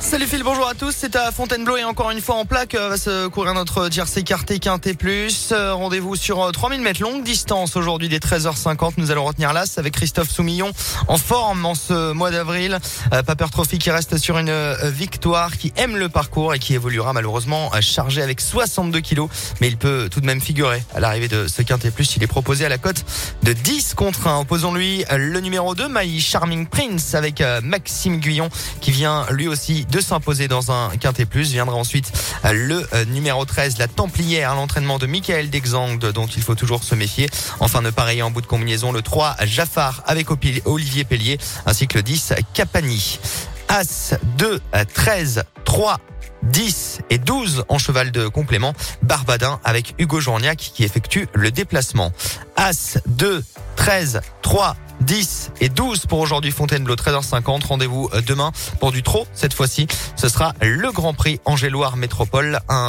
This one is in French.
Salut Phil, bonjour à tous. C'est à Fontainebleau et encore une fois en plaque euh, va se courir notre jersey carté quinté plus. Euh, Rendez-vous sur 3000 euh, mètres longue distance aujourd'hui des 13h50. Nous allons retenir l'as avec Christophe Soumillon en forme en ce mois d'avril. Paper Trophy qui reste sur une victoire, qui aime le parcours et qui évoluera malheureusement chargé avec 62 kilos. Mais il peut tout de même figurer à l'arrivée de ce quinté plus. Il est proposé à la cote de 10 contre 1. Opposons-lui le numéro 2, My Charming Prince avec Maxime Guyon qui vient lui aussi de s'imposer dans un quintet plus. Viendra ensuite euh, le euh, numéro 13, la Templière, l'entraînement de Michael Dexang, dont il faut toujours se méfier. Enfin, ne pareil en bout de combinaison, le 3, Jaffar avec Olivier Pellier, ainsi que le 10, Capani. As 2, 13, 3, 10 et 12 en cheval de complément. Barbadin avec Hugo Journiac qui effectue le déplacement. As 2, 13, 3, 10 et 12 pour aujourd'hui Fontainebleau 13h50. Rendez-vous euh, demain pour du trot. Cette fois-ci, ce sera le Grand Prix Angéloire Métropole.